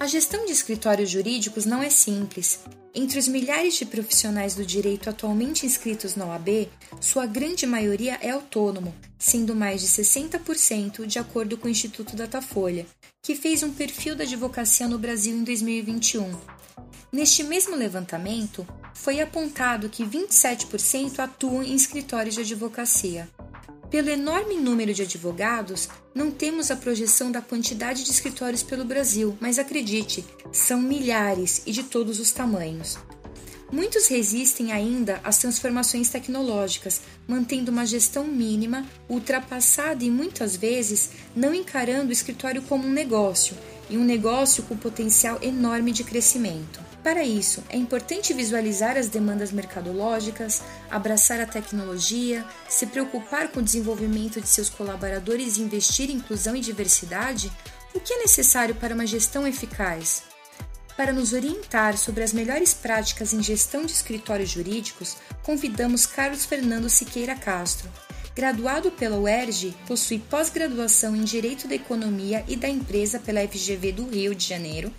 A gestão de escritórios jurídicos não é simples. Entre os milhares de profissionais do direito atualmente inscritos na OAB, sua grande maioria é autônomo, sendo mais de 60% de acordo com o Instituto Datafolha, que fez um perfil da advocacia no Brasil em 2021. Neste mesmo levantamento, foi apontado que 27% atuam em escritórios de advocacia. Pelo enorme número de advogados, não temos a projeção da quantidade de escritórios pelo Brasil, mas acredite, são milhares e de todos os tamanhos. Muitos resistem ainda às transformações tecnológicas, mantendo uma gestão mínima, ultrapassada e muitas vezes não encarando o escritório como um negócio, e um negócio com potencial enorme de crescimento. Para isso, é importante visualizar as demandas mercadológicas, abraçar a tecnologia, se preocupar com o desenvolvimento de seus colaboradores e investir em inclusão e diversidade. O que é necessário para uma gestão eficaz? Para nos orientar sobre as melhores práticas em gestão de escritórios jurídicos, convidamos Carlos Fernando Siqueira Castro. Graduado pela UERJ, possui pós-graduação em Direito da Economia e da Empresa pela FGV do Rio de Janeiro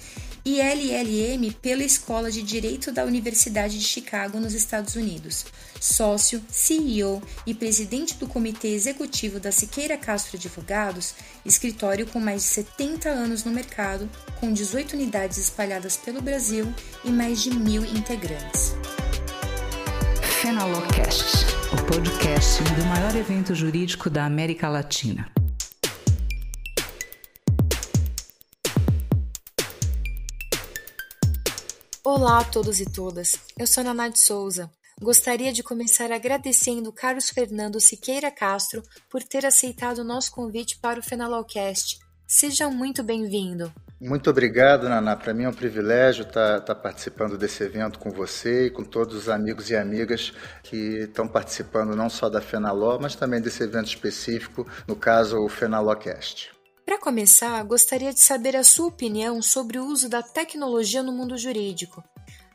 e LLM pela Escola de Direito da Universidade de Chicago, nos Estados Unidos. Sócio, CEO e presidente do Comitê Executivo da Siqueira Castro Advogados, escritório com mais de 70 anos no mercado, com 18 unidades espalhadas pelo Brasil e mais de mil integrantes. Fenalocast, o podcast do maior evento jurídico da América Latina. Olá a todos e todas, eu sou Naná de Souza. Gostaria de começar agradecendo Carlos Fernando Siqueira Castro por ter aceitado o nosso convite para o Fenalocast. Seja muito bem-vindo. Muito obrigado, Naná. Para mim é um privilégio estar, estar, participando desse evento com você e com todos os amigos e amigas que estão participando não só da Fenaló, mas também desse evento específico, no caso o Fenalocast. Para começar, gostaria de saber a sua opinião sobre o uso da tecnologia no mundo jurídico.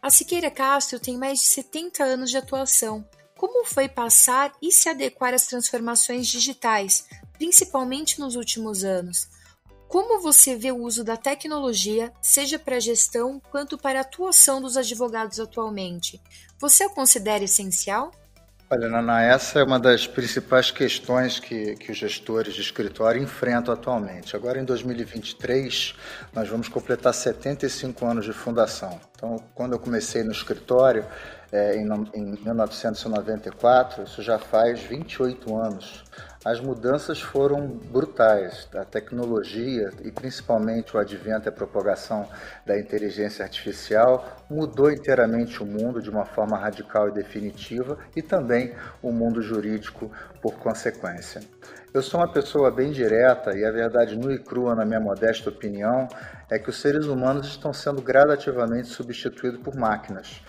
A Siqueira Castro tem mais de 70 anos de atuação. Como foi passar e se adequar às transformações digitais, principalmente nos últimos anos? Como você vê o uso da tecnologia, seja para a gestão quanto para a atuação dos advogados atualmente? Você a considera essencial? Olha, Nana, essa é uma das principais questões que, que os gestores de escritório enfrentam atualmente. Agora, em 2023, nós vamos completar 75 anos de fundação. Então, quando eu comecei no escritório, é, em, em 1994, isso já faz 28 anos as mudanças foram brutais. A tecnologia e principalmente o advento e a propagação da inteligência artificial mudou inteiramente o mundo de uma forma radical e definitiva e também o mundo jurídico por consequência. Eu sou uma pessoa bem direta e a verdade nua e crua, na minha modesta opinião, é que os seres humanos estão sendo gradativamente substituídos por máquinas.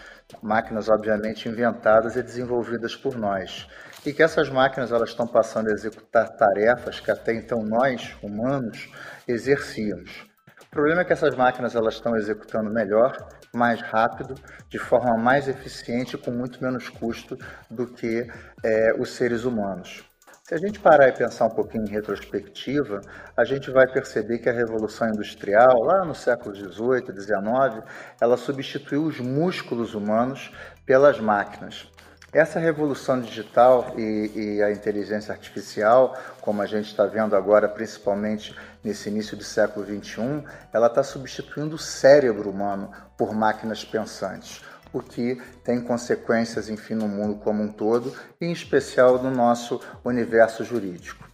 Máquinas, obviamente, inventadas e desenvolvidas por nós e que essas máquinas elas estão passando a executar tarefas que até então nós, humanos, exercíamos. O problema é que essas máquinas elas estão executando melhor, mais rápido, de forma mais eficiente e com muito menos custo do que é, os seres humanos. Se a gente parar e pensar um pouquinho em retrospectiva, a gente vai perceber que a Revolução Industrial, lá no século XVIII, XIX, ela substituiu os músculos humanos pelas máquinas. Essa revolução digital e, e, a inteligência artificial, como a gente está vendo agora, principalmente nesse início do século XXI, ela está substituindo o cérebro humano por máquinas pensantes, o que tem consequências, enfim, no mundo como um todo, e em especial no nosso universo jurídico.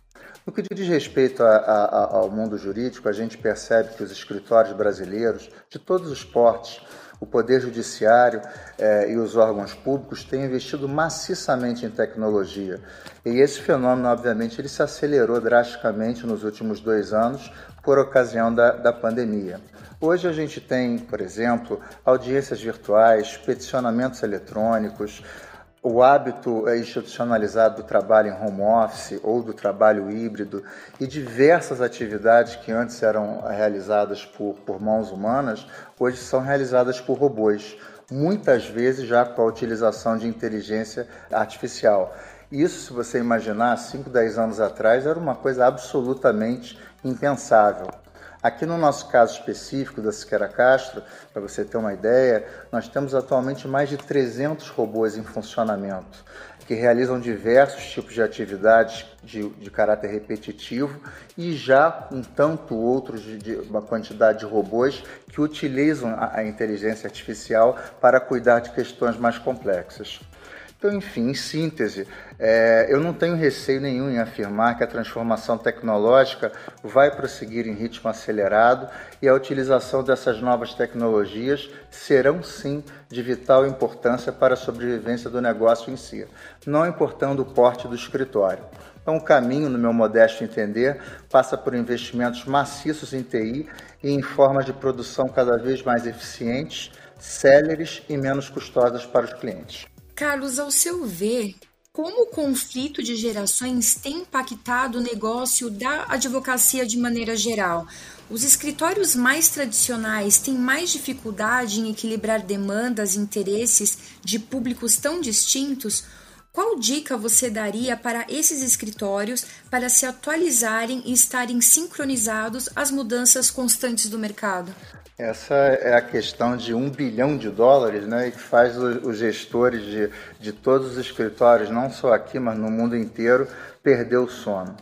No que diz respeito a, a, ao mundo jurídico, a gente percebe que os escritórios brasileiros, de todos os portes, o Poder Judiciário eh, e os órgãos públicos têm investido maciçamente em tecnologia. E esse fenômeno, obviamente, ele se acelerou drasticamente nos últimos dois anos por ocasião da, da pandemia. Hoje a gente tem, por exemplo, audiências virtuais, peticionamentos eletrônicos, o hábito é institucionalizado do trabalho em home office ou do trabalho híbrido e diversas atividades que antes eram realizadas por, por mãos humanas, hoje são realizadas por robôs, muitas vezes já com a utilização de inteligência artificial. Isso, se você imaginar, 5, 10 anos atrás, era uma coisa absolutamente impensável. Aqui no nosso caso específico da Siqueira Castro, para você ter uma ideia, nós temos atualmente mais de 300 robôs em funcionamento que realizam diversos tipos de atividades de, de caráter repetitivo e já um tanto outros de, de, uma quantidade de robôs que utilizam a, a inteligência artificial para cuidar de questões mais complexas. Então, enfim, em síntese, é, eu não tenho receio nenhum em afirmar que a transformação tecnológica vai prosseguir em ritmo acelerado e a utilização dessas novas tecnologias serão sim de vital importância para a sobrevivência do negócio em si, não importando o porte do escritório. Então, o caminho, no meu modesto entender, passa por investimentos maciços em TI e em formas de produção cada vez mais eficientes, céleres e menos custosas para os clientes. Carlos, ao seu ver, como o conflito de gerações tem impactado o negócio da advocacia de maneira geral? Os escritórios mais tradicionais têm mais dificuldade em equilibrar demandas e interesses de públicos tão distintos? Qual dica você daria para esses escritórios para se atualizarem e estarem sincronizados às mudanças constantes do mercado? Essa é a questão de um bilhão de dólares, né, que faz os gestores de, de todos os escritórios, não só aqui, mas no mundo inteiro, perder o sono.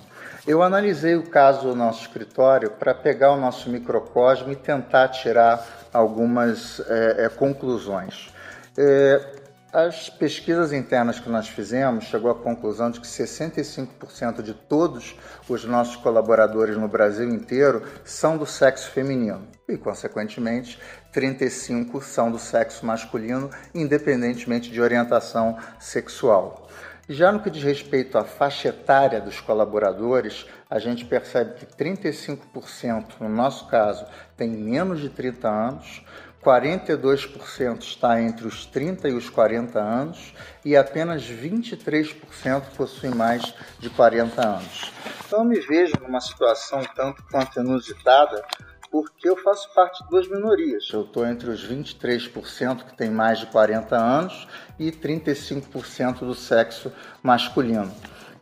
Eu analisei o caso do nosso escritório para pegar o nosso microcosmo e tentar tirar algumas é, é, conclusões. É, as pesquisas internas que nós fizemos chegou à conclusão de que 65% de todos os nossos colaboradores no Brasil inteiro são do sexo feminino e, consequentemente, 35 são do sexo masculino, independentemente de orientação sexual. Já no que diz respeito à faixa etária dos colaboradores, a gente percebe que 35%, no nosso caso, tem menos de 30 anos, 42% está entre os 30 e os 40 anos e apenas 23% possuem mais de 40 anos. Então eu me vejo numa situação tanto quanto inusitada, porque eu faço parte de duas minorias. Eu estou entre os 23% que tem mais de 40 anos e 35% do sexo masculino.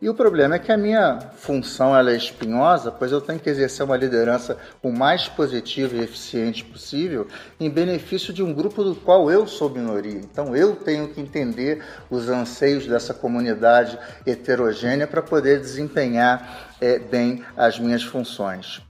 E o problema é que a minha função ela é espinhosa, pois eu tenho que exercer uma liderança o mais positiva e eficiente possível em benefício de um grupo do qual eu sou minoria. Então eu tenho que entender os anseios dessa comunidade heterogênea para poder desempenhar é, bem as minhas funções.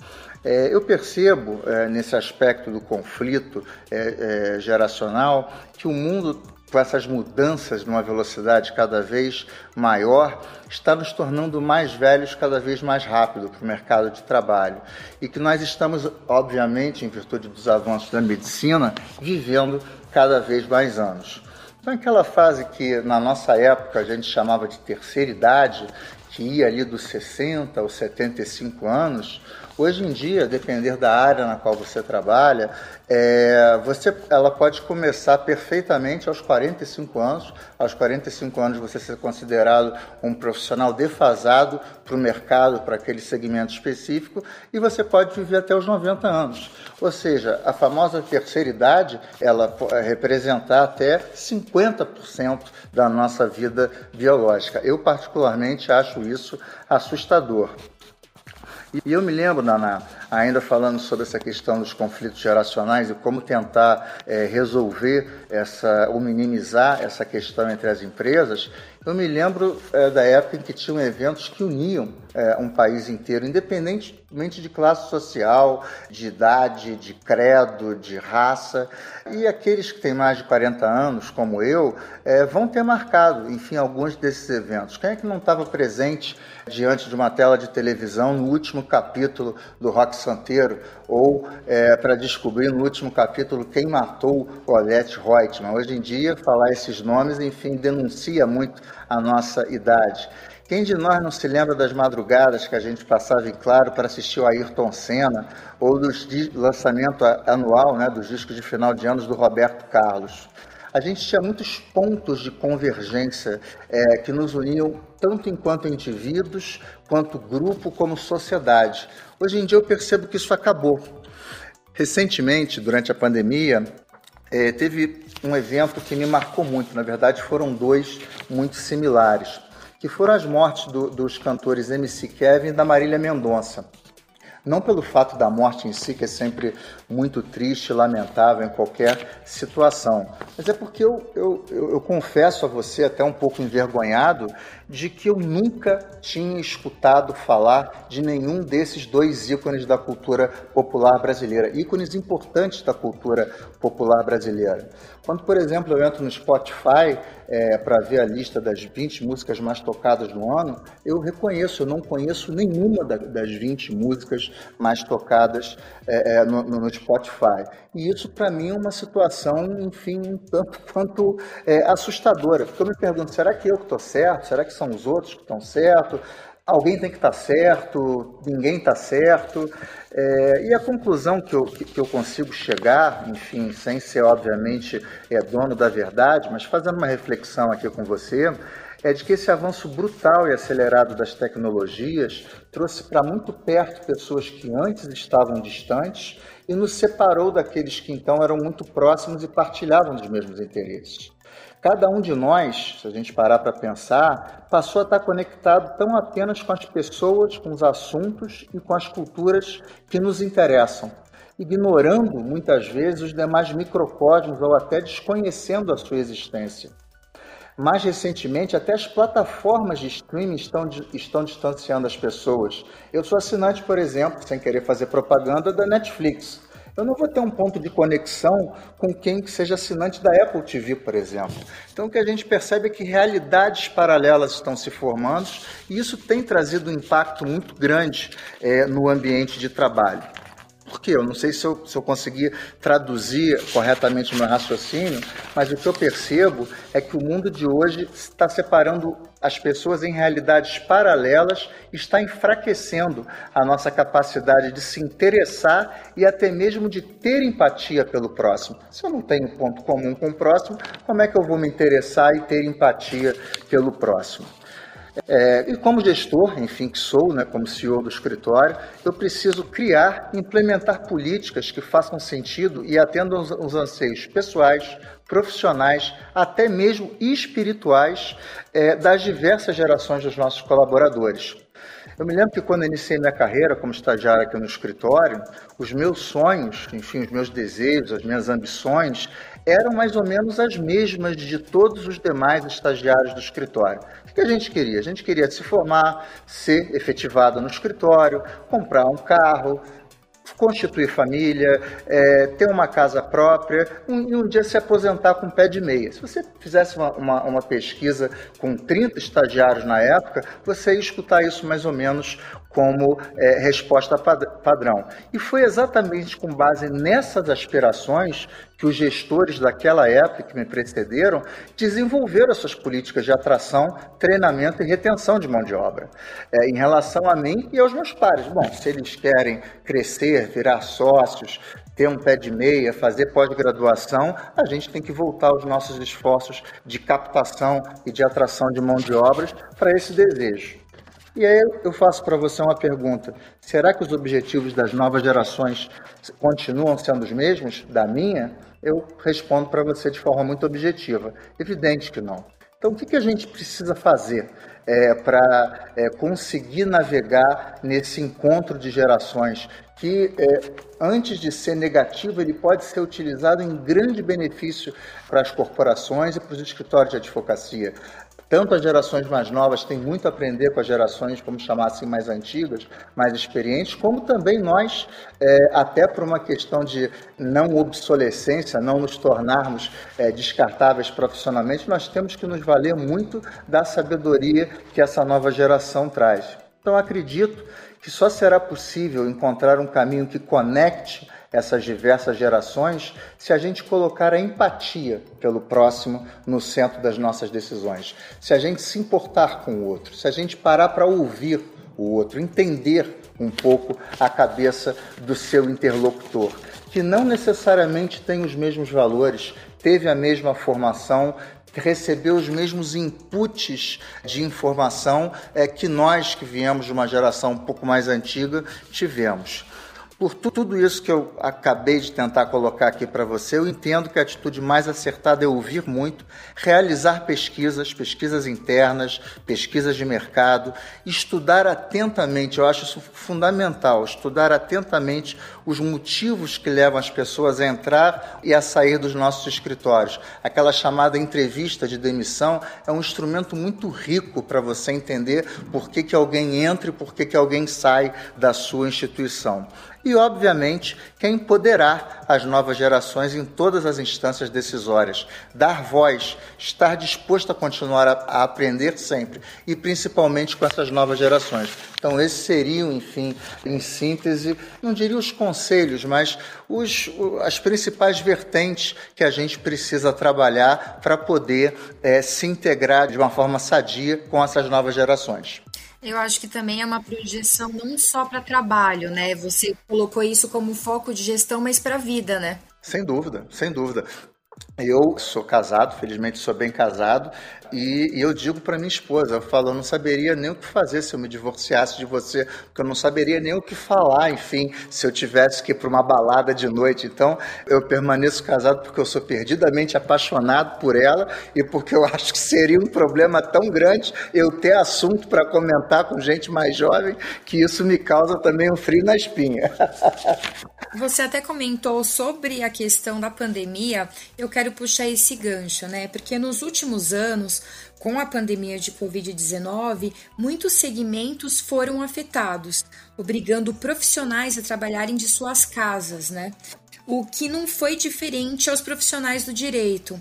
É, eu percebo é, nesse aspecto do conflito é, é geracional que o mundo com essas mudanças numa velocidade cada vez maior, está nos tornando mais velhos cada vez mais rápido para o mercado de trabalho. E que nós estamos, obviamente, em virtude dos avanços da medicina, vivendo cada vez mais anos. Então, aquela fase que na nossa época a gente chamava de terceira idade, que ia ali dos 60 aos 75 anos, Hoje em dia, depender da área na qual você trabalha, é, você, ela pode começar perfeitamente aos 45 anos. Aos 45 anos você ser considerado um profissional defasado para o mercado, para aquele segmento específico, e você pode viver até os 90 anos. Ou seja, a famosa terceira idade, ela pode representar até 50% da nossa vida biológica. Eu particularmente acho isso assustador. E eu me lembro, Naná, ainda falando sobre essa questão dos conflitos geracionais e como tentar é, resolver essa, ou minimizar essa questão entre as empresas, eu me lembro é, da época em que tinham eventos que uniam é, um país inteiro, independentemente de classe social, de idade, de credo, de raça. E aqueles que têm mais de 40 anos, como eu, é, vão ter marcado, enfim, alguns desses eventos. Quem é que não estava presente diante de uma tela de televisão no último capítulo do Rock Santeiro? Ou é, para descobrir no último capítulo quem matou o Olete Reutemann? Hoje em dia, falar esses nomes, enfim, denuncia muito a nossa idade. Quem de nós não se lembra das madrugadas que a gente passava em claro para assistir o Ayrton Senna ou dos lançamento anual né, dos discos de final de anos do Roberto Carlos? A gente tinha muitos pontos de convergência é, que nos uniam tanto enquanto indivíduos, quanto grupo, como sociedade. Hoje em dia eu percebo que isso acabou. Recentemente, durante a pandemia, é, teve um evento que me marcou muito. Na verdade, foram dois muito similares, que foram as mortes do, dos cantores MC Kevin e da Marília Mendonça. Não pelo fato da morte em si, que é sempre muito triste, lamentável em qualquer situação, mas é porque eu, eu, eu, eu confesso a você, até um pouco envergonhado, de que eu nunca tinha escutado falar de nenhum desses dois ícones da cultura popular brasileira, ícones importantes da cultura popular brasileira. Quando, por exemplo, eu entro no Spotify é, para ver a lista das 20 músicas mais tocadas no ano, eu reconheço, eu não conheço nenhuma das 20 músicas mais tocadas é, é, no, no, Spotify. E isso, para mim, é uma situação, enfim, um tanto quanto é, assustadora. Porque eu me pergunto, será que eu que estou certo? Será que são os outros que estão certos? Alguém tem que estar tá certo, ninguém está certo. É, e a conclusão que eu, que eu consigo chegar, enfim, sem ser obviamente é, dono da verdade, mas fazendo uma reflexão aqui com você, é de que esse avanço brutal e acelerado das tecnologias trouxe para muito perto pessoas que antes estavam distantes e nos separou daqueles que então eram muito próximos e partilhavam dos mesmos interesses. Cada um de nós, se a gente parar para pensar, passou a estar conectado tão apenas com as pessoas, com os assuntos e com as culturas que nos interessam, ignorando muitas vezes os demais microcosmos ou até desconhecendo a sua existência. Mais recentemente, até as plataformas de streaming estão, estão distanciando as pessoas. Eu sou assinante, por exemplo, sem querer fazer propaganda, da Netflix eu não vou ter um ponto de conexão com quem que seja assinante da Apple TV, por exemplo. Então, o que a gente percebe é que realidades paralelas estão se formando e isso tem trazido um impacto muito grande é, no ambiente de trabalho. Por quê? Eu não sei se eu, se eu consegui traduzir corretamente o meu raciocínio, mas o que eu percebo é que o mundo de hoje está separando as pessoas em realidades paralelas, está enfraquecendo a nossa capacidade de se interessar e até mesmo de ter empatia pelo próximo. Se eu não tenho ponto comum com o próximo, como é que eu vou me interessar e ter empatia pelo próximo? É, e como gestor, enfim, que sou, né, como CEO do escritório, eu preciso criar implementar políticas que façam sentido e atendam os anseios pessoais, profissionais, até mesmo espirituais é, das diversas gerações dos nossos colaboradores. Eu me lembro que quando iniciei minha carreira como estagiário aqui no escritório, os meus sonhos, enfim, os meus desejos, as minhas ambições eram mais ou menos as mesmas de todos os demais estagiários do escritório. O que a gente queria? A gente queria se formar, ser efetivado no escritório, comprar um carro, constituir família, é, ter uma casa própria um, e um dia se aposentar com pé de meia. Se você fizesse uma, uma, uma, pesquisa com 30 estagiários na época, você ia escutar isso mais ou menos como é, resposta padrão. E foi exatamente com base nessas aspirações que os gestores daquela época que me precederam desenvolveram essas políticas de atração, treinamento e retenção de mão de obra. É, em relação a mim e aos meus pares. Bom, se eles querem crescer, virar sócios, ter um pé de meia, fazer pós-graduação, a gente tem que voltar aos nossos esforços de captação e de atração de mão de obras para esse desejo. E aí eu faço para você uma pergunta: será que os objetivos das novas gerações continuam sendo os mesmos da minha? Eu respondo para você de forma muito objetiva: evidente que não. Então, o que, que a gente precisa fazer é, para é, conseguir navegar nesse encontro de gerações que, é, antes de ser negativo, ele pode ser utilizado em grande benefício para as corporações e para os escritórios de advocacia? Tanto as gerações mais novas têm muito a aprender com as gerações, como chamar assim, mais antigas, mais experientes, como também nós, é, até por uma questão de não obsolescência, não nos tornarmos é, descartáveis profissionalmente, nós temos que nos valer muito da sabedoria que essa nova geração traz. Então, acredito que só será possível encontrar um caminho que conecte essas diversas gerações se a gente colocar a empatia pelo próximo no centro das nossas decisões, se a gente se importar com o outro, se a gente parar para ouvir o outro, entender um pouco a cabeça do seu interlocutor, que não necessariamente tem os mesmos valores, teve a mesma formação, recebeu os mesmos inputs de informação é, que nós, que viemos de uma geração um pouco mais antiga, tivemos. Por tudo isso que eu acabei de tentar colocar aqui para você, eu entendo que a atitude mais acertada é ouvir muito, realizar pesquisas, pesquisas internas, pesquisas de mercado, estudar atentamente, eu acho isso fundamental, estudar atentamente os motivos que levam as pessoas a entrar e a sair dos nossos escritórios. Aquela chamada entrevista de demissão é um instrumento muito rico para você entender por que, que alguém entra e por que, que alguém sai da sua instituição e, obviamente, quer empoderar as novas gerações em todas as instâncias decisórias, dar voz, estar disposto a continuar a, a, aprender sempre e principalmente com essas novas gerações. Então, esses seriam, enfim, em síntese, não diria os conselhos, mas os, as principais vertentes que a gente precisa trabalhar para poder é, se integrar de uma forma sadia com essas novas gerações. Eu acho que também é uma projeção não só para trabalho, né? Você colocou isso como foco de gestão, mas para a vida, né? Sem dúvida, sem dúvida. Eu sou casado, felizmente sou bem casado, e, e eu digo para minha esposa, eu falo, eu não saberia nem o que fazer se eu me divorciasse de você, porque eu não saberia nem o que falar, enfim, se eu tivesse que ir para uma balada de noite. Então, eu permaneço casado porque eu sou perdidamente apaixonado por ela e porque eu acho que seria um problema tão grande eu ter assunto para comentar com gente mais jovem que isso me causa também um frio na espinha. Você até comentou sobre a questão da pandemia. Eu quero puxar esse gancho, né? Porque nos últimos anos, com a pandemia de Covid-19, muitos segmentos foram afetados, obrigando profissionais a trabalharem de suas casas, né? O que não foi diferente aos profissionais do direito.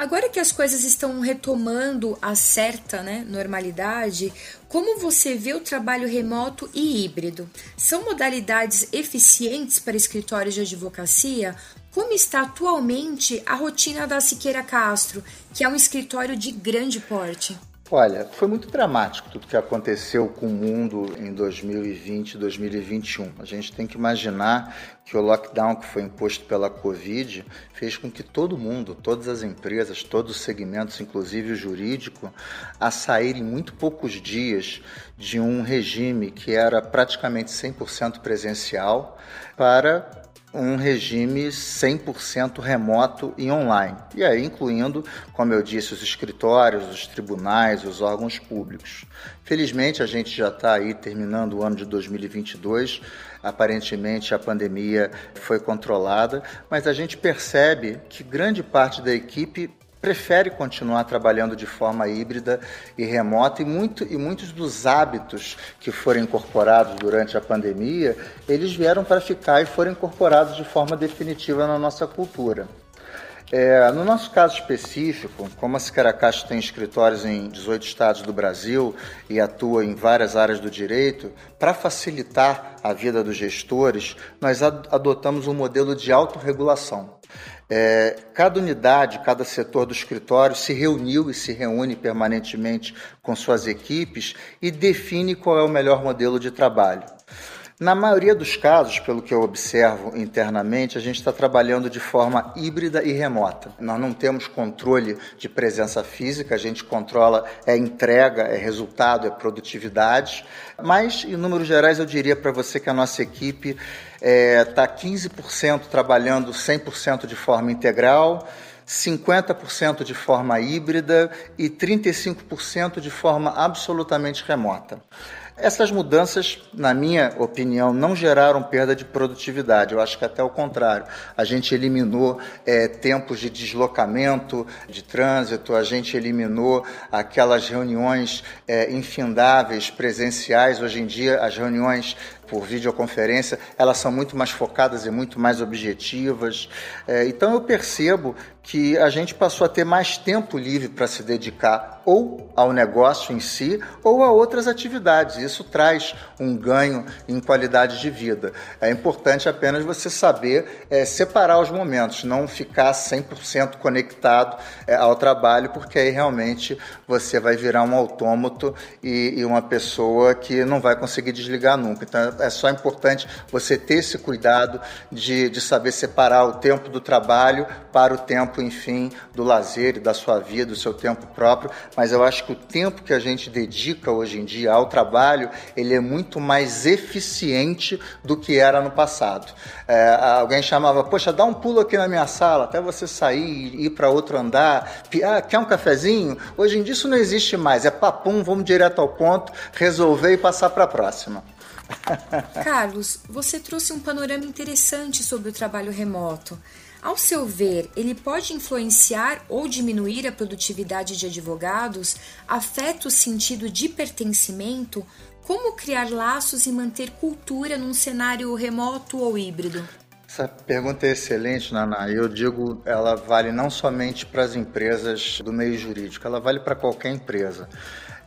Agora que as coisas estão retomando a certa né, normalidade, como você vê o trabalho remoto e híbrido? São modalidades eficientes para escritórios de advocacia? Como está atualmente a rotina da Siqueira Castro, que é um escritório de grande porte? Olha, foi muito dramático tudo que aconteceu com o mundo em 2020 e 2021. A gente tem que imaginar que o lockdown que foi imposto pela Covid fez com que todo mundo, todas as empresas, todos os segmentos, inclusive o jurídico, a sair em muito poucos dias de um regime que era praticamente 100% presencial para um regime 100% remoto e online. E aí, incluindo, como eu disse, os escritórios, os tribunais, os órgãos públicos. Felizmente, a gente já está aí terminando o ano de 2022. Aparentemente, a pandemia foi controlada, mas a gente percebe que grande parte da equipe prefere continuar trabalhando de forma híbrida e remota e, muito, e muitos dos hábitos que foram incorporados durante a pandemia, eles vieram para ficar e foram incorporados de forma definitiva na nossa cultura. É, no nosso caso específico, como a Sicaracast tem escritórios em 18 estados do Brasil e atua em várias áreas do direito, para facilitar a vida dos gestores, nós adotamos um modelo de autorregulação. É, cada unidade, cada setor do escritório se reuniu e se reúne permanentemente com suas equipes e define qual é o melhor modelo de trabalho. Na maioria dos casos, pelo que eu observo internamente, a gente está trabalhando de forma híbrida e remota. Nós não temos controle de presença física, a gente controla é entrega, é resultado, é produtividade. Mas, em números gerais, eu diria para você que a nossa equipe está é, tá 15% trabalhando 100% de forma integral, 50% de forma híbrida e 35% de forma absolutamente remota. Essas mudanças, na minha opinião, não geraram perda de produtividade. Eu acho que até o contrário. A gente eliminou é, tempos de deslocamento, de trânsito, a gente eliminou aquelas reuniões é, infindáveis presenciais. Hoje em dia, as reuniões por videoconferência, elas são muito mais focadas e muito mais objetivas. É, então eu percebo que a gente passou a ter mais tempo livre para se dedicar ou ao negócio em si ou a outras atividades. Isso traz um ganho em qualidade de vida. É importante apenas você saber é, separar os momentos, não ficar 100% conectado é, ao trabalho, porque aí realmente você vai virar um autômato e, e uma pessoa que não vai conseguir desligar nunca. Então é só importante você ter esse cuidado de, de saber separar o tempo do trabalho para o tempo, enfim, do lazer e da sua vida, do seu tempo próprio. Mas eu acho que o tempo que a gente dedica hoje em dia ao trabalho, ele é muito mais eficiente do que era no passado. É, alguém chamava, poxa, dá um pulo aqui na minha sala, até você sair e ir para outro andar. Ah, quer um cafezinho? Hoje em dia isso não existe mais. É papum, vamos direto ao ponto, resolver e passar para a próxima. Carlos, você trouxe um panorama interessante sobre o trabalho remoto. Ao seu ver, ele pode influenciar ou diminuir a produtividade de advogados? Afeta o sentido de pertencimento? Como criar laços e manter cultura num cenário remoto ou híbrido? Essa pergunta é excelente, Naná. Eu digo, ela vale não somente para as empresas do meio jurídico, ela vale para qualquer empresa.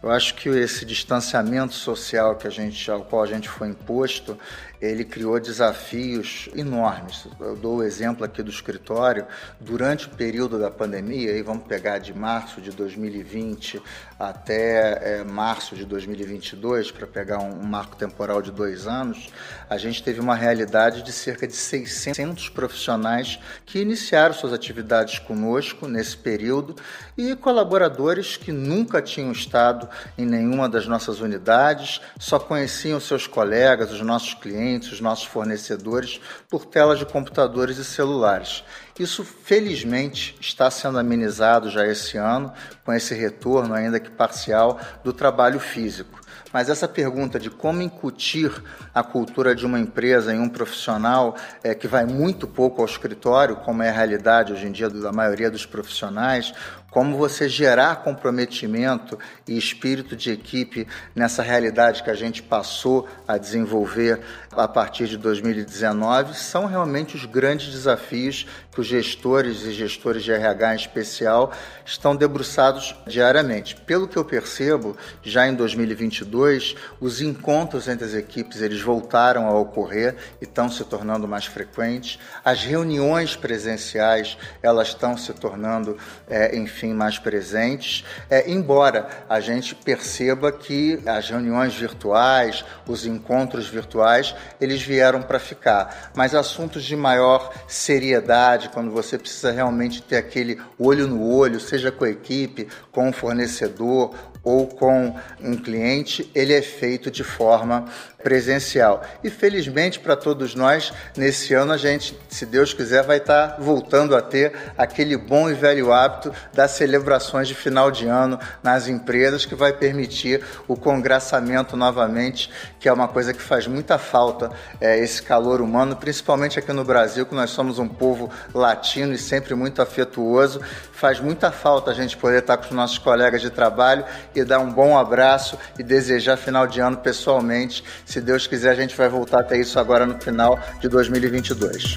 Eu acho que esse distanciamento social que a gente, ao qual a gente foi imposto, ele criou desafios enormes. Eu dou o exemplo aqui do escritório. Durante o período da pandemia, aí vamos pegar de março de 2020 até é, março de 2022, para pegar um, um marco temporal de dois anos, a gente teve uma realidade de cerca de 600 profissionais que iniciaram suas atividades conosco nesse período e colaboradores que nunca tinham estado em nenhuma das nossas unidades, só conheciam seus colegas, os nossos clientes, os nossos fornecedores por telas de computadores e celulares. Isso, felizmente, está sendo amenizado já esse ano, com esse retorno, ainda que parcial, do trabalho físico. Mas essa pergunta de como incutir a cultura de uma empresa em um profissional é, que vai muito pouco ao escritório, como é a realidade hoje em dia da maioria dos profissionais, como você gerar comprometimento e espírito de equipe nessa realidade que a gente passou a desenvolver a partir de 2019, são realmente os grandes desafios que os gestores e gestores de RH em especial estão debruçados diariamente. Pelo que eu percebo, já em 2022, os encontros entre as equipes eles voltaram a ocorrer e estão se tornando mais frequentes. As reuniões presenciais elas estão se tornando, é, enfim, mais presentes. É, embora a gente perceba que as reuniões virtuais, os encontros virtuais, eles vieram para ficar. Mas assuntos de maior seriedade, quando você precisa realmente ter aquele olho no olho, seja com a equipe, com o fornecedor ou com um cliente, ele é feito de forma presencial. E felizmente para todos nós, nesse ano a gente, se Deus quiser, vai estar voltando a ter aquele bom e velho hábito das celebrações de final de ano nas empresas, que vai permitir o congraçamento novamente, que é uma coisa que faz muita falta, é, esse calor humano, principalmente aqui no Brasil, que nós somos um povo latino e sempre muito afetuoso. Faz muita falta a gente poder estar com os nossos colegas de trabalho e dar um bom abraço e desejar final de ano pessoalmente. Se Deus quiser, a gente vai voltar até isso agora no final de 2022.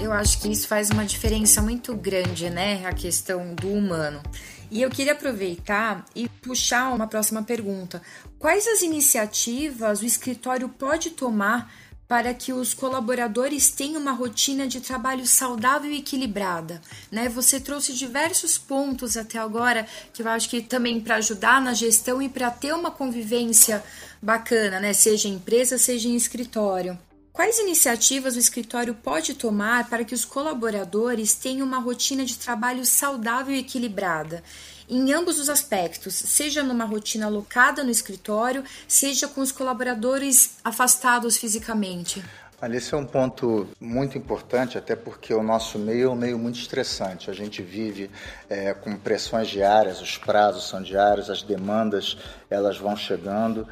Eu acho que isso faz uma diferença muito grande, né? A questão do humano. E eu queria aproveitar e puxar uma próxima pergunta. Quais as iniciativas o escritório pode tomar para que os colaboradores tenham uma rotina de trabalho saudável e equilibrada, né? Você trouxe diversos pontos até agora que eu acho que também para ajudar na gestão e para ter uma convivência bacana, né? Seja em empresa, seja em escritório. Quais iniciativas o escritório pode tomar para que os colaboradores tenham uma rotina de trabalho saudável e equilibrada? Em ambos os aspectos, seja numa rotina alocada no escritório, seja com os colaboradores afastados fisicamente. Olha, esse é um ponto muito importante, até porque o nosso meio é um meio muito estressante. A gente vive é, com pressões diárias, os prazos são diários, as demandas elas vão chegando.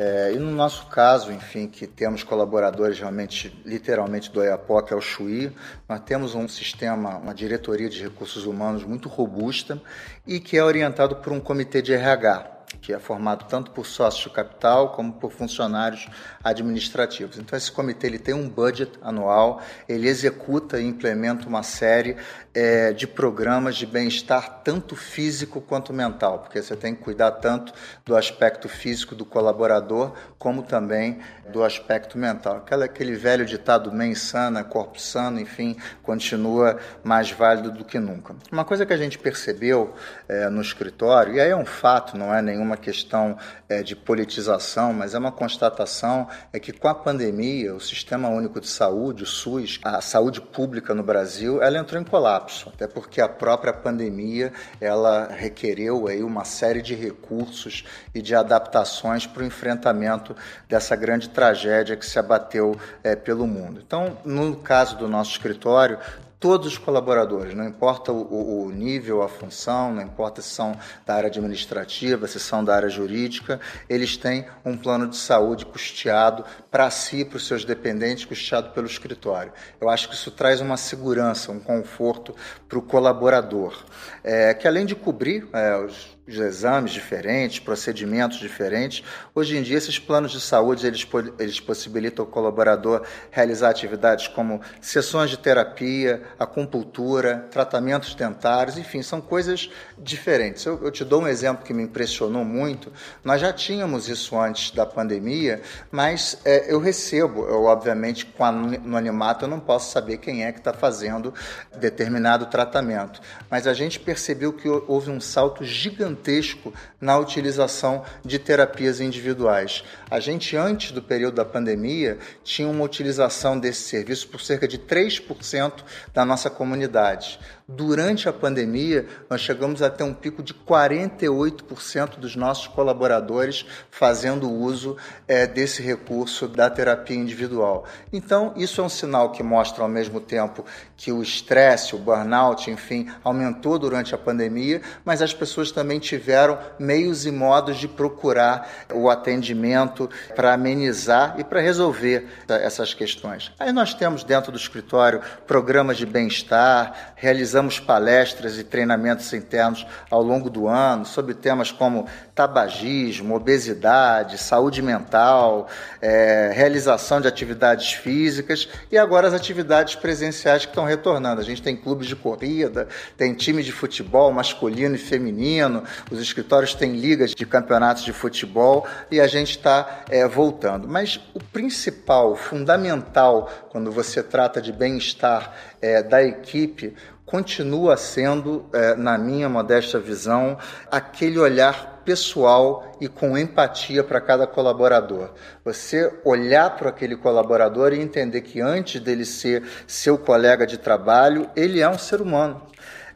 É, e no nosso caso, enfim, que temos colaboradores realmente, literalmente do EAPO, que é o Chuí, nós temos um sistema, uma diretoria de recursos humanos muito robusta e que é orientado por um comitê de RH que é formado tanto por sócios de capital como por funcionários administrativos. Então esse comitê ele tem um budget anual, ele executa e implementa uma série é, de programas de bem-estar, tanto físico quanto mental, porque você tem que cuidar tanto do aspecto físico do colaborador, como também do aspecto mental. Aquela, aquele velho ditado mens sana, corpo sano, enfim, continua mais válido do que nunca. Uma coisa que a gente percebeu é, no escritório, e aí é um fato, não é nenhuma questão é, de politização, mas é uma constatação, é que com a pandemia, o Sistema Único de Saúde, o SUS, a saúde pública no Brasil, ela entrou em colapso, até porque a própria pandemia, ela requereu aí uma série de recursos e de adaptações para o enfrentamento dessa grande tragédia que se abateu é, pelo mundo. Então, no caso do nosso escritório, todos os colaboradores, não importa o, o, nível, a função, não importa se são da área administrativa, se são da área jurídica, eles têm um plano de saúde custeado para si, para os seus dependentes, custeado pelo escritório. Eu acho que isso traz uma segurança, um conforto para o colaborador, é, que além de cobrir é, os exames diferentes, procedimentos diferentes. Hoje em dia, esses planos de saúde eles, eles possibilitam ao colaborador realizar atividades como sessões de terapia, acupuntura, tratamentos dentários, enfim, são coisas diferentes. Eu, eu te dou um exemplo que me impressionou muito. Nós já tínhamos isso antes da pandemia, mas é, eu recebo, eu, obviamente, com a, no animato eu não posso saber quem é que está fazendo determinado tratamento, mas a gente percebeu que houve um salto gigantesco gigantesco na utilização de terapias individuais. A gente, antes do período da pandemia, tinha uma utilização desse serviço por cerca de 3% da nossa comunidade. Durante a pandemia, nós chegamos a ter um pico de 48% dos nossos colaboradores fazendo uso é, desse recurso da terapia individual. Então, isso é um sinal que mostra, ao mesmo tempo, que o estresse, o burnout, enfim, aumentou durante a pandemia, mas as pessoas também tiveram meios e modos de procurar o atendimento para amenizar e para resolver essas questões. Aí nós temos dentro do escritório programas de bem-estar, realizando realizamos palestras e treinamentos internos ao longo do ano sobre temas como tabagismo, obesidade, saúde mental, é, realização de atividades físicas e agora as atividades presenciais que estão retornando. A gente tem clubes de corrida, tem time de futebol masculino e feminino, os escritórios têm ligas de campeonatos de futebol e a gente está é, voltando. Mas o principal, fundamental, quando você trata de bem-estar é, da equipe, continua sendo, é, na minha modesta visão, aquele olhar pessoal e com empatia para cada colaborador. Você olhar para aquele colaborador e entender que antes dele ser seu colega de trabalho, ele é um ser humano.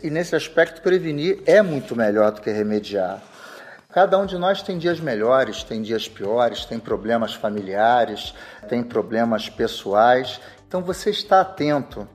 E nesse aspecto, prevenir é muito melhor do que remediar. Cada um de nós tem dias melhores, tem dias piores, tem problemas familiares, tem problemas pessoais. Então você está atento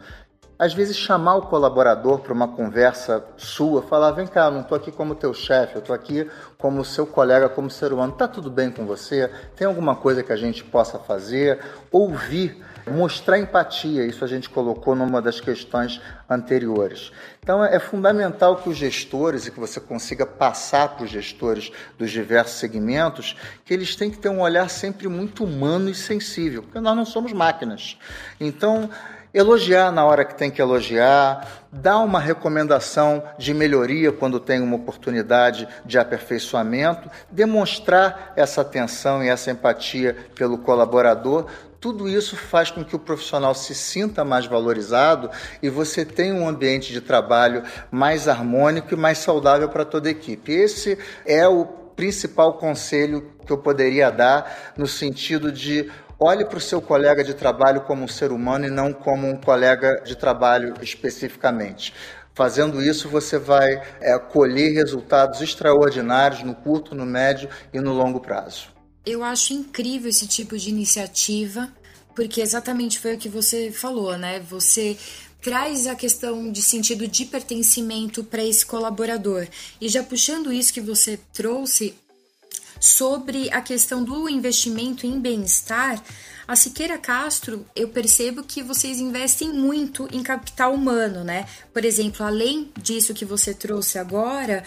às vezes chamar o colaborador para uma conversa sua, falar: vem cá, não estou aqui como teu chefe, eu estou aqui como seu colega, como ser humano. Está tudo bem com você? Tem alguma coisa que a gente possa fazer? Ouvir, mostrar empatia, isso a gente colocou numa das questões anteriores. Então é fundamental que os gestores e que você consiga passar para os gestores dos diversos segmentos que eles têm que ter um olhar sempre muito humano e sensível, porque nós não somos máquinas. Então, elogiar na hora que tem que elogiar, dar uma recomendação de melhoria quando tem uma oportunidade de aperfeiçoamento, demonstrar essa atenção e essa empatia pelo colaborador. Tudo isso faz com que o profissional se sinta mais valorizado e você tenha um ambiente de trabalho mais harmônico e mais saudável para toda a equipe. Esse é o principal conselho que eu poderia dar no sentido de Olhe para o seu colega de trabalho como um ser humano e não como um colega de trabalho especificamente. Fazendo isso, você vai é, colher resultados extraordinários no curto, no médio e no longo prazo. Eu acho incrível esse tipo de iniciativa, porque exatamente foi o que você falou, né? Você traz a questão de sentido de pertencimento para esse colaborador. E já puxando isso que você trouxe, sobre a questão do investimento em bem-estar, A Siqueira Castro, eu percebo que vocês investem muito em capital humano, né? Por exemplo, além disso que você trouxe agora,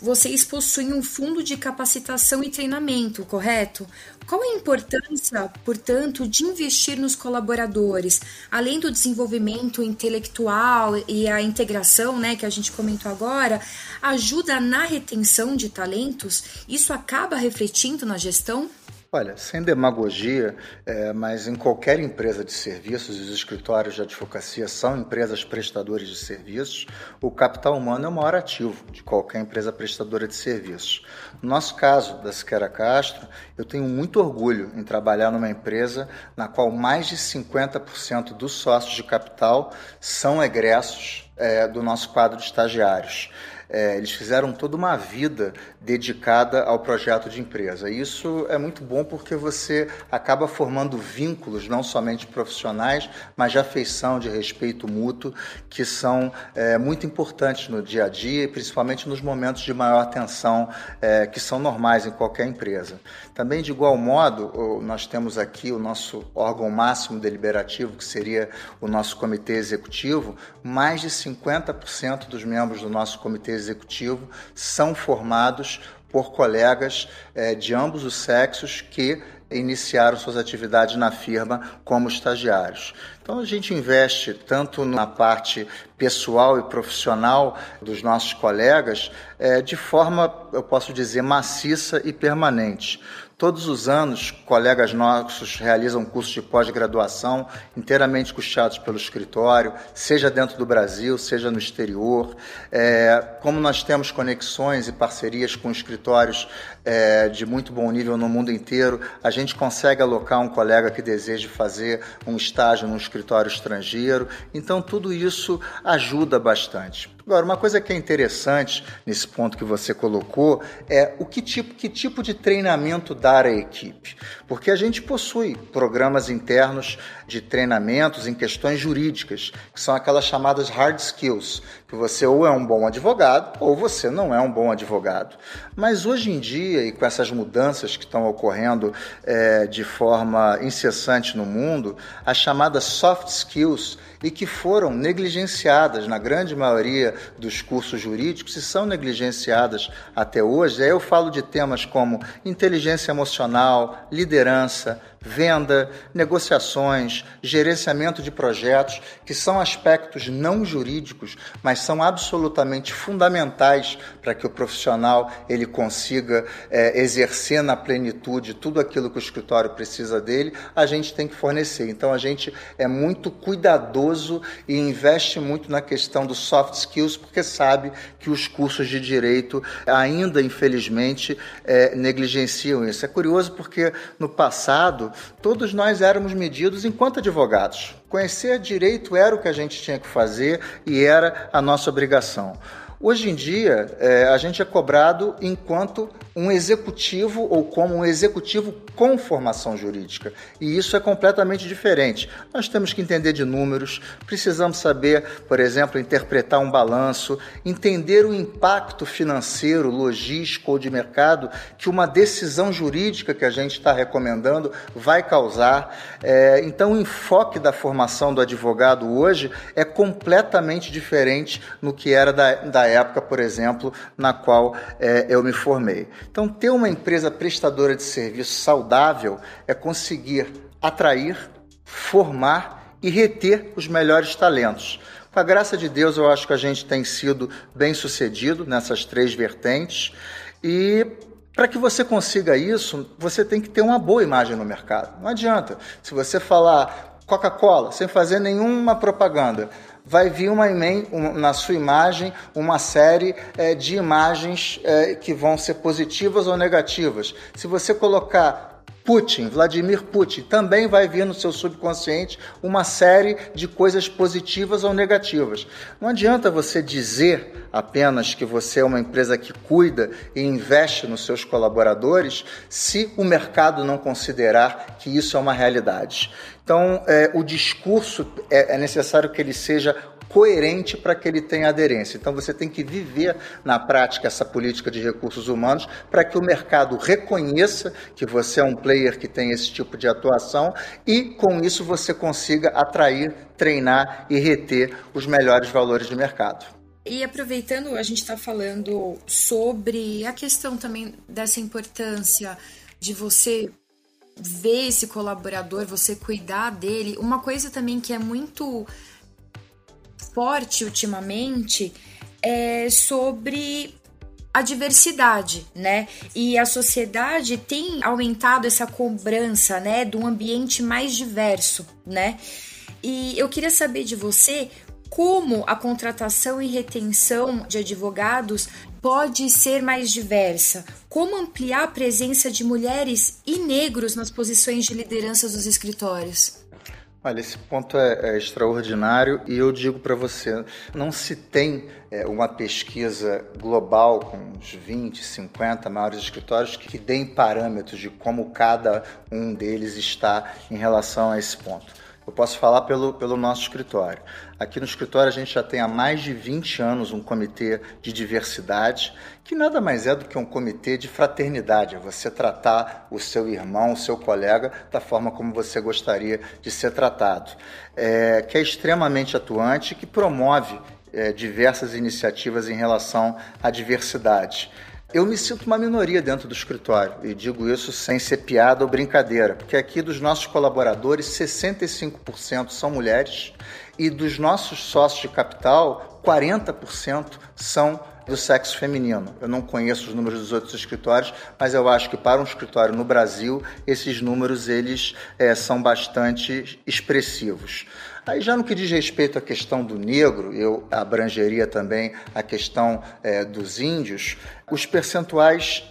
vocês possuem um fundo de capacitação e treinamento, correto? Qual a importância, portanto, de investir nos colaboradores, além do desenvolvimento intelectual e a integração, né, que a gente comentou agora, ajuda na retenção de talentos? Isso acaba refletindo na gestão? Olha, sem demagogia, é, mas em qualquer empresa de serviços, os escritórios de advocacia são empresas prestadoras de serviços, o capital humano é o maior ativo de qualquer empresa prestadora de serviços. No nosso caso, da Siqueira Castro, eu tenho muito orgulho em trabalhar numa empresa na qual mais de 50% dos sócios de capital são egressos é, do nosso quadro de estagiários. É, eles fizeram toda uma vida dedicada ao projeto de empresa. Isso é muito bom porque você acaba formando vínculos, não somente profissionais, mas de afeição, de respeito mútuo, que são é, muito importantes no dia a dia e principalmente nos momentos de maior tensão, é, que são normais em qualquer empresa. Também, de igual modo, nós temos aqui o nosso órgão máximo deliberativo, que seria o nosso comitê executivo, mais de 50% dos membros do nosso comitê executivo são formados por colegas é, de ambos os sexos que iniciaram suas atividades na firma como estagiários. Então a gente investe tanto na parte pessoal e profissional dos nossos colegas é, de forma, eu posso dizer, maciça e permanente. Todos os anos, colegas nossos realizam cursos de pós-graduação inteiramente custeados pelo escritório, seja dentro do Brasil, seja no exterior. É, como nós temos conexões e parcerias com escritórios é, de muito bom nível no mundo inteiro, a gente consegue alocar um colega que deseja fazer um estágio num escritório estrangeiro. Então, tudo isso ajuda bastante. Agora, uma coisa que é interessante nesse ponto que você colocou é o que tipo, que tipo de treinamento dar à equipe. Porque a gente possui programas internos de treinamentos em questões jurídicas, que são aquelas chamadas hard skills, que você ou é um bom advogado ou você não é um bom advogado. Mas hoje em dia, e com essas mudanças que estão ocorrendo é, de forma incessante no mundo, as chamadas soft skills e que foram negligenciadas na grande maioria dos cursos jurídicos e são negligenciadas até hoje. Aí eu falo de temas como inteligência emocional, liderança, venda, negociações, gerenciamento de projetos, que são aspectos não jurídicos, mas são absolutamente fundamentais para que o profissional ele consiga é, exercer na plenitude tudo aquilo que o escritório precisa dele, a gente tem que fornecer. Então a gente é muito cuidadoso e investe muito na questão dos soft skills, porque sabe que os cursos de direito ainda, infelizmente, é, negligenciam isso. É curioso porque no passado todos nós éramos medidos enquanto advogados. Conhecer direito era o que a gente tinha que fazer e era a nossa obrigação. Hoje em dia, é, a gente é cobrado enquanto um executivo ou como um executivo com formação jurídica. E isso é completamente diferente. Nós temos que entender de números, precisamos saber, por exemplo, interpretar um balanço, entender o impacto financeiro, logístico ou de mercado que uma decisão jurídica que a gente está recomendando vai causar. É, então, o enfoque da formação do advogado hoje é completamente diferente no que era da, da época, por exemplo, na qual é, eu me formei. Então, ter uma empresa prestadora de serviço saudável é conseguir atrair, formar e reter os melhores talentos. Com a graça de Deus, eu acho que a gente tem sido bem sucedido nessas três vertentes e para que você consiga isso, você tem que ter uma boa imagem no mercado. Não adianta. Se você falar Coca-Cola sem fazer nenhuma propaganda, vai vir uma, na sua imagem uma série é, de imagens é, que vão ser positivas ou negativas. Se você colocar Putin, Vladimir Putin, também vai vir no seu subconsciente uma série de coisas positivas ou negativas. Não adianta você dizer apenas que você é uma empresa que cuida e investe nos seus colaboradores se o mercado não considerar que isso é uma realidade. Então, é, o discurso é, é necessário que ele seja coerente para que ele tenha aderência. Então você tem que viver na prática essa política de recursos humanos para que o mercado reconheça que você é um player que tem esse tipo de atuação e com isso você consiga atrair, treinar e reter os melhores valores de mercado. E aproveitando, a gente está falando sobre a questão também dessa importância de você ver esse colaborador, você cuidar dele. Uma coisa também que é muito forte ultimamente é sobre a diversidade, né? E a sociedade tem aumentado essa cobrança, né, de um ambiente mais diverso, né? E eu queria saber de você como a contratação e retenção de advogados pode ser mais diversa? Como ampliar a presença de mulheres e negros nas posições de liderança dos escritórios? Olha, esse ponto é, é extraordinário e eu digo para você, não se tem é, uma pesquisa global com uns 20, 50 maiores escritórios que deem parâmetros de como cada um deles está em relação a esse ponto. Eu posso falar pelo, pelo nosso escritório. Aqui no escritório a gente já tem há mais de 20 anos um comitê de diversidade, que nada mais é do que um comitê de fraternidade, é você tratar o seu irmão, o seu colega da forma como você gostaria de ser tratado, é, que é extremamente atuante que promove é, diversas iniciativas em relação à diversidade. Eu me sinto uma minoria dentro do escritório e digo isso sem ser piada ou brincadeira, porque aqui dos nossos colaboradores, 65% são mulheres e dos nossos sócios de capital, 40% são do sexo feminino. Eu não conheço os números dos outros escritórios, mas eu acho que para um escritório no Brasil, esses números eles é, são bastante expressivos. Aí já no que diz respeito à questão do negro, eu abrangeria também a questão é, dos índios, os percentuais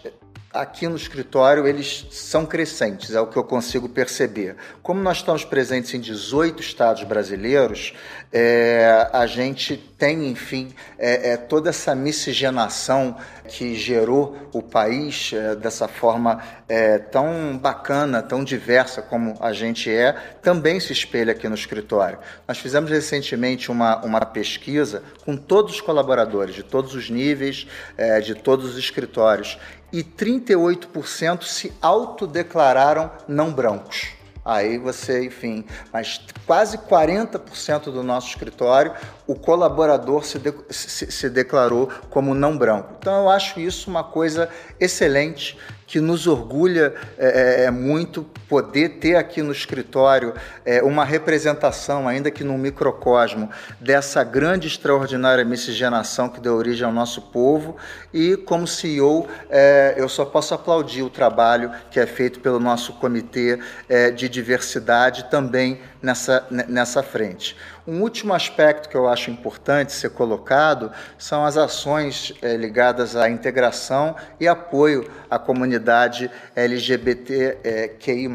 aqui no escritório eles são crescentes, é o que eu consigo perceber. Como nós estamos presentes em 18 estados brasileiros, é, a gente tem, enfim, é, é, toda essa miscigenação que gerou o país é, dessa forma é, tão bacana, tão diversa como a gente é, também se espelha aqui no escritório. Nós fizemos recentemente uma, uma pesquisa com todos os colaboradores, de todos os níveis, é, de todos os escritórios, e 38% se autodeclararam não brancos. Aí você, enfim, mas quase 40% do nosso escritório, o colaborador se, de, se, se, declarou como não branco. Então eu acho isso uma coisa excelente que nos orgulha é, é, é, muito poder ter aqui no escritório é, uma representação, ainda que num microcosmo, dessa grande, extraordinária miscigenação que deu origem ao nosso povo. E, como CEO, é, eu só posso aplaudir o trabalho que é feito pelo nosso comitê é, de diversidade também nessa, nessa frente. Um último aspecto que eu acho importante ser colocado são as ações é, ligadas à integração e apoio à comunidade LGBTQI,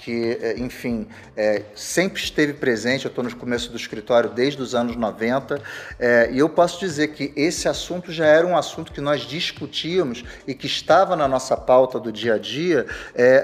que, é, enfim, é, sempre esteve presente. Eu estou no começo do escritório desde os anos 90 e eu posso dizer que esse assunto já era um assunto que nós discutíamos e que estava na nossa pauta do dia a dia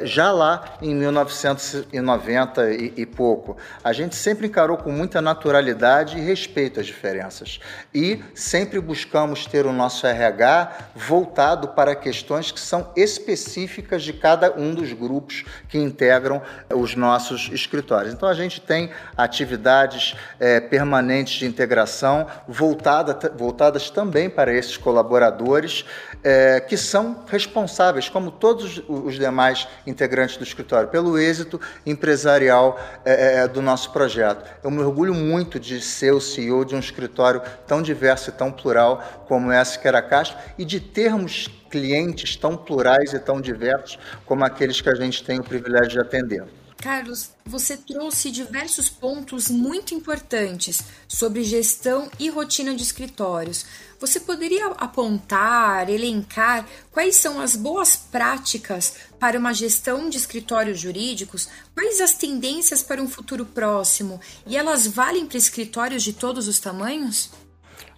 já lá em 1990 e, e pouco. A gente sempre encarou com muita naturalidade e respeito às diferenças. E sempre buscamos ter o nosso RH voltado para questões que são específicas de cada um dos grupos que integram os nossos escritórios. Então a gente tem atividades é, permanentes de integração voltada, voltadas também para esses colaboradores é, que são responsáveis, como todos os demais integrantes do escritório, pelo êxito empresarial é, é nosso projeto. Eu me orgulho muito de ser o CEO de um escritório tão diverso e tão plural como é a Siqueira Castro e de termos clientes tão plurais e tão diversos como aqueles que a gente tem o privilégio de atender. Carlos, você trouxe diversos pontos muito importantes sobre gestão e rotina de escritórios. Você poderia apontar, elencar quais são as boas práticas para uma gestão de escritórios jurídicos? Quais as tendências para um futuro próximo? E elas valem para escritórios de todos os tamanhos?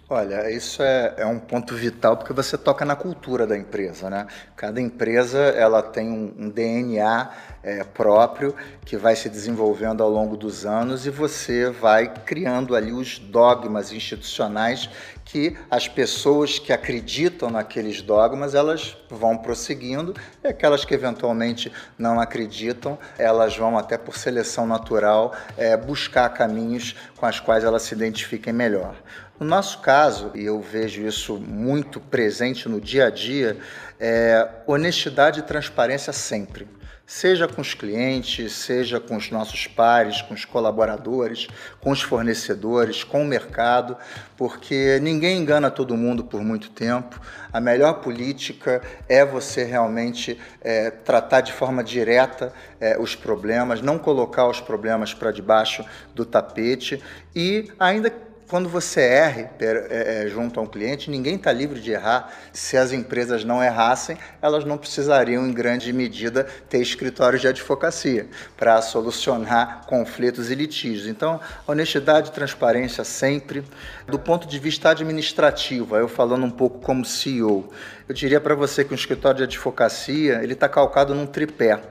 Olha, isso é, é, um ponto vital porque você toca na cultura da empresa, né? Cada empresa ela tem um, um DNA é, próprio que vai se desenvolvendo ao longo dos anos e você vai criando ali os dogmas institucionais que as pessoas que acreditam naqueles dogmas elas vão prosseguindo e aquelas que eventualmente não acreditam elas vão até por seleção natural é, buscar caminhos com as quais elas se identifiquem melhor. No nosso caso, e eu vejo isso muito presente no dia a dia, é honestidade e transparência sempre. Seja com os clientes, seja com os nossos pares, com os colaboradores, com os fornecedores, com o mercado, porque ninguém engana todo mundo por muito tempo. A melhor política é você realmente é, tratar de forma direta é, os problemas, não colocar os problemas para debaixo do tapete e ainda quando você erre é, é, junto a um cliente, ninguém está livre de errar. Se as empresas não errassem, elas não precisariam, em grande medida, ter escritórios de advocacia para solucionar conflitos e litígios. Então, honestidade e transparência sempre. Do ponto de vista administrativo, eu falando um pouco como CEO, eu diria para você que um escritório de advocacia ele está calcado num tripé.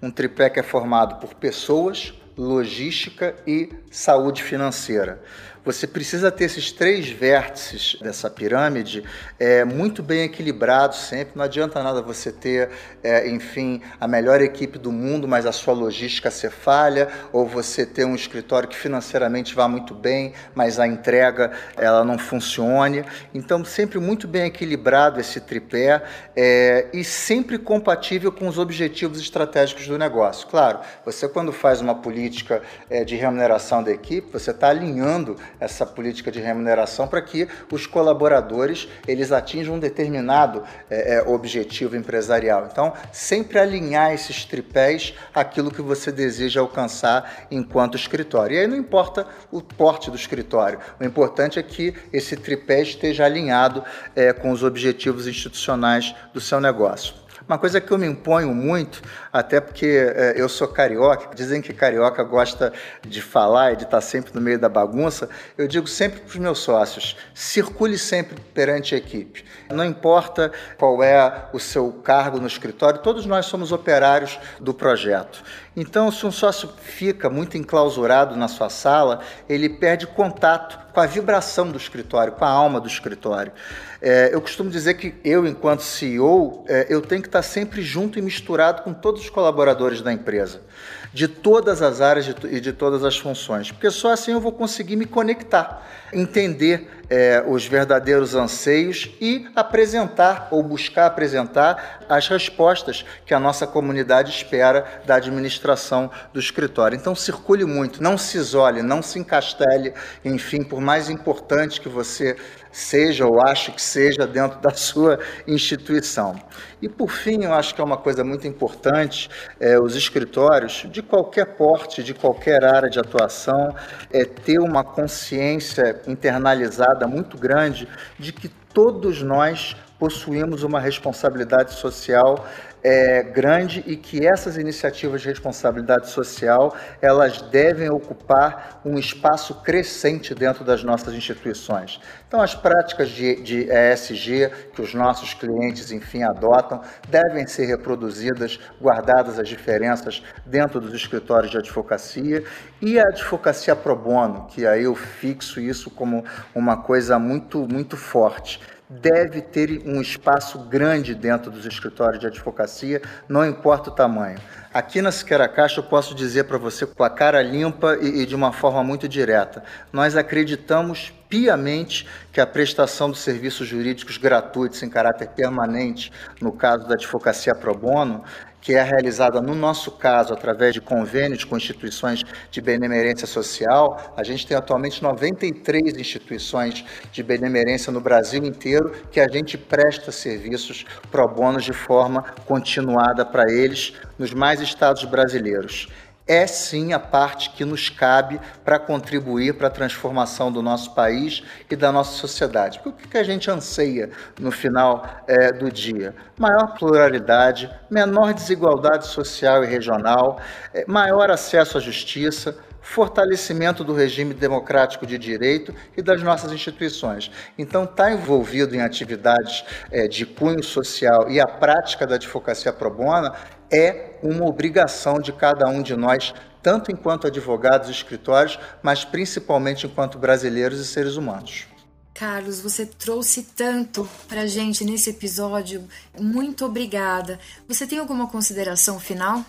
Um tripé que é formado por pessoas, logística e saúde financeira. Você precisa ter esses três vértices dessa pirâmide é, muito bem equilibrados sempre. Não adianta nada você ter, é, enfim, a melhor equipe do mundo, mas a sua logística ser falha, ou você ter um escritório que financeiramente vá muito bem, mas a entrega ela não funcione. Então, sempre muito bem equilibrado esse tripé é, e sempre compatível com os objetivos estratégicos do negócio. Claro, você quando faz uma política é, de remuneração da equipe, você está alinhando essa política de remuneração para que os colaboradores eles atinjam um determinado é, é, objetivo empresarial. Então, sempre alinhar esses tripés àquilo que você deseja alcançar enquanto escritório. E aí não importa o porte do escritório, o importante é que esse tripé esteja alinhado é, com os objetivos institucionais do seu negócio. Uma coisa que eu me imponho muito, até porque é, eu sou carioca, dizem que carioca gosta de falar e de estar sempre no meio da bagunça, eu digo sempre para os meus sócios: circule sempre perante a equipe. Não importa qual é o seu cargo no escritório, todos nós somos operários do projeto. Então, se um sócio fica muito enclausurado na sua sala, ele perde contato com a vibração do escritório, com a alma do escritório. É, eu costumo dizer que eu, enquanto CEO, é, eu tenho que estar sempre junto e misturado com todos os colaboradores da empresa, de todas as áreas e de todas as funções, porque só assim eu vou conseguir me conectar, entender é, os verdadeiros anseios e apresentar ou buscar apresentar as respostas que a nossa comunidade espera da administração do escritório. Então circule muito, não se isole, não se encastele, enfim, por mais importante que você seja ou ache que seja dentro da sua instituição. E por fim, eu acho que é uma coisa muito importante, é, os escritórios de qualquer porte, de qualquer área de atuação, é ter uma consciência internalizada muito grande de que todos nós possuímos uma responsabilidade social é, grande e que essas iniciativas de responsabilidade social elas devem ocupar um espaço crescente dentro das nossas instituições. Então, as práticas de, de ESG que os nossos clientes, enfim, adotam, devem ser reproduzidas, guardadas as diferenças dentro dos escritórios de advocacia e a advocacia pro bono, que aí eu fixo isso como uma coisa muito, muito forte deve ter um espaço grande dentro dos escritórios de advocacia, não importa o tamanho. Aqui na Siqueira Caixa eu posso dizer para você com a cara limpa e, e de uma forma muito direta, nós acreditamos piamente que a prestação dos serviços jurídicos gratuitos em caráter permanente, no caso da advocacia pro bono, que é realizada, no nosso caso, através de convênios com instituições de benemerência social. A gente tem atualmente 93 instituições de benemerência no Brasil inteiro que a gente presta serviços pro bono de forma continuada para eles nos mais estados brasileiros é sim a parte que nos cabe para contribuir para a transformação do nosso país e da nossa sociedade. Porque o que a gente anseia no final é, do dia? Maior pluralidade, menor desigualdade social e regional, é, maior acesso à justiça, fortalecimento do regime democrático de direito e das nossas instituições. Então, estar tá envolvido em atividades é, de cunho social e a prática da advocacia pro bono é uma obrigação de cada um de nós, tanto enquanto advogados e escritórios, mas principalmente enquanto brasileiros e seres humanos. Carlos, você trouxe tanto para gente nesse episódio. Muito obrigada. Você tem alguma consideração final?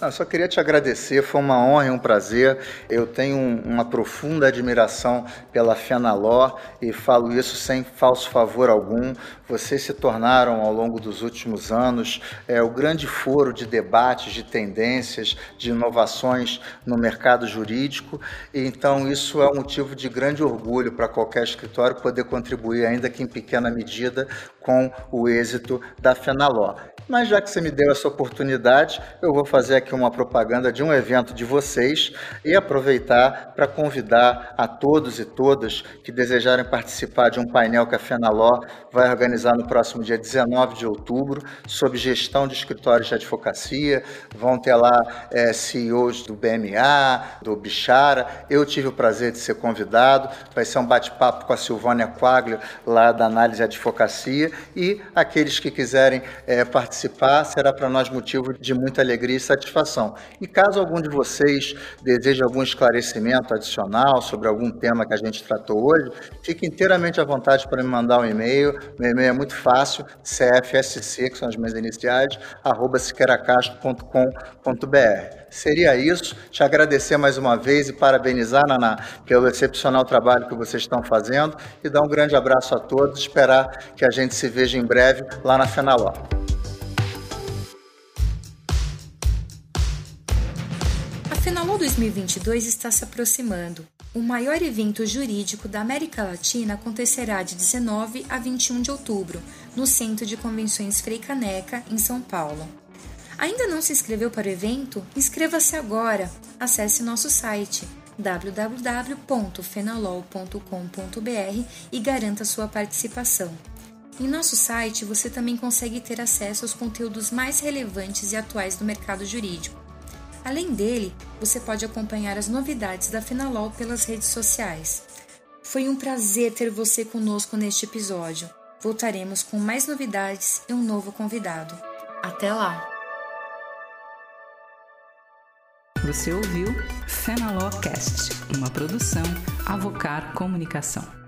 Não, só queria te agradecer, foi uma honra e um prazer. Eu tenho uma profunda admiração pela Fenaló e falo isso sem falso favor algum. Vocês se tornaram, ao longo dos últimos anos, é, o grande foro de debates, de tendências, de inovações no mercado jurídico. E, então, isso é um motivo de grande orgulho para qualquer escritório poder contribuir, ainda que em pequena medida, com o êxito da Fenaló. Mas já que você me deu essa oportunidade, eu vou fazer aqui uma propaganda de um evento de vocês e aproveitar para convidar a todos e todas que desejarem participar de um painel que a Fenaló vai organizar no próximo dia 19 de outubro, sob gestão de escritórios de advocacia. Vão ter lá é, CEOs do BMA, do Bichara. Eu tive o prazer de ser convidado. Vai ser um bate-papo com a Silvânia Quaglio, lá da Análise e Advocacia. E aqueles que quiserem é, participar participar será para nós motivo de muita alegria e satisfação. E caso algum de vocês deseje algum esclarecimento adicional sobre algum tema que a gente tratou hoje, fique inteiramente à vontade para me mandar um e-mail. Meu e-mail é muito fácil, cfsc, que são as minhas iniciais, arroba siqueiracastro.com.br. Seria isso. Te agradecer mais uma vez e parabenizar, Naná, pelo excepcional trabalho que vocês estão fazendo e dar um grande abraço a todos. Esperar que a gente se veja em breve lá na Fenaló. 2022 está se aproximando. O maior evento jurídico da América Latina acontecerá de 19 a 21 de outubro, no Centro de Convenções Frei Caneca, em São Paulo. Ainda não se inscreveu para o evento? Inscreva-se agora. Acesse nosso site www.fenalol.com.br e garanta sua participação. Em nosso site você também consegue ter acesso aos conteúdos mais relevantes e atuais do mercado jurídico Além dele, você pode acompanhar as novidades da Fenalol pelas redes sociais. Foi um prazer ter você conosco neste episódio. Voltaremos com mais novidades e um novo convidado. Até lá! Você ouviu Fenalol Cast, uma produção Avocar Comunicação.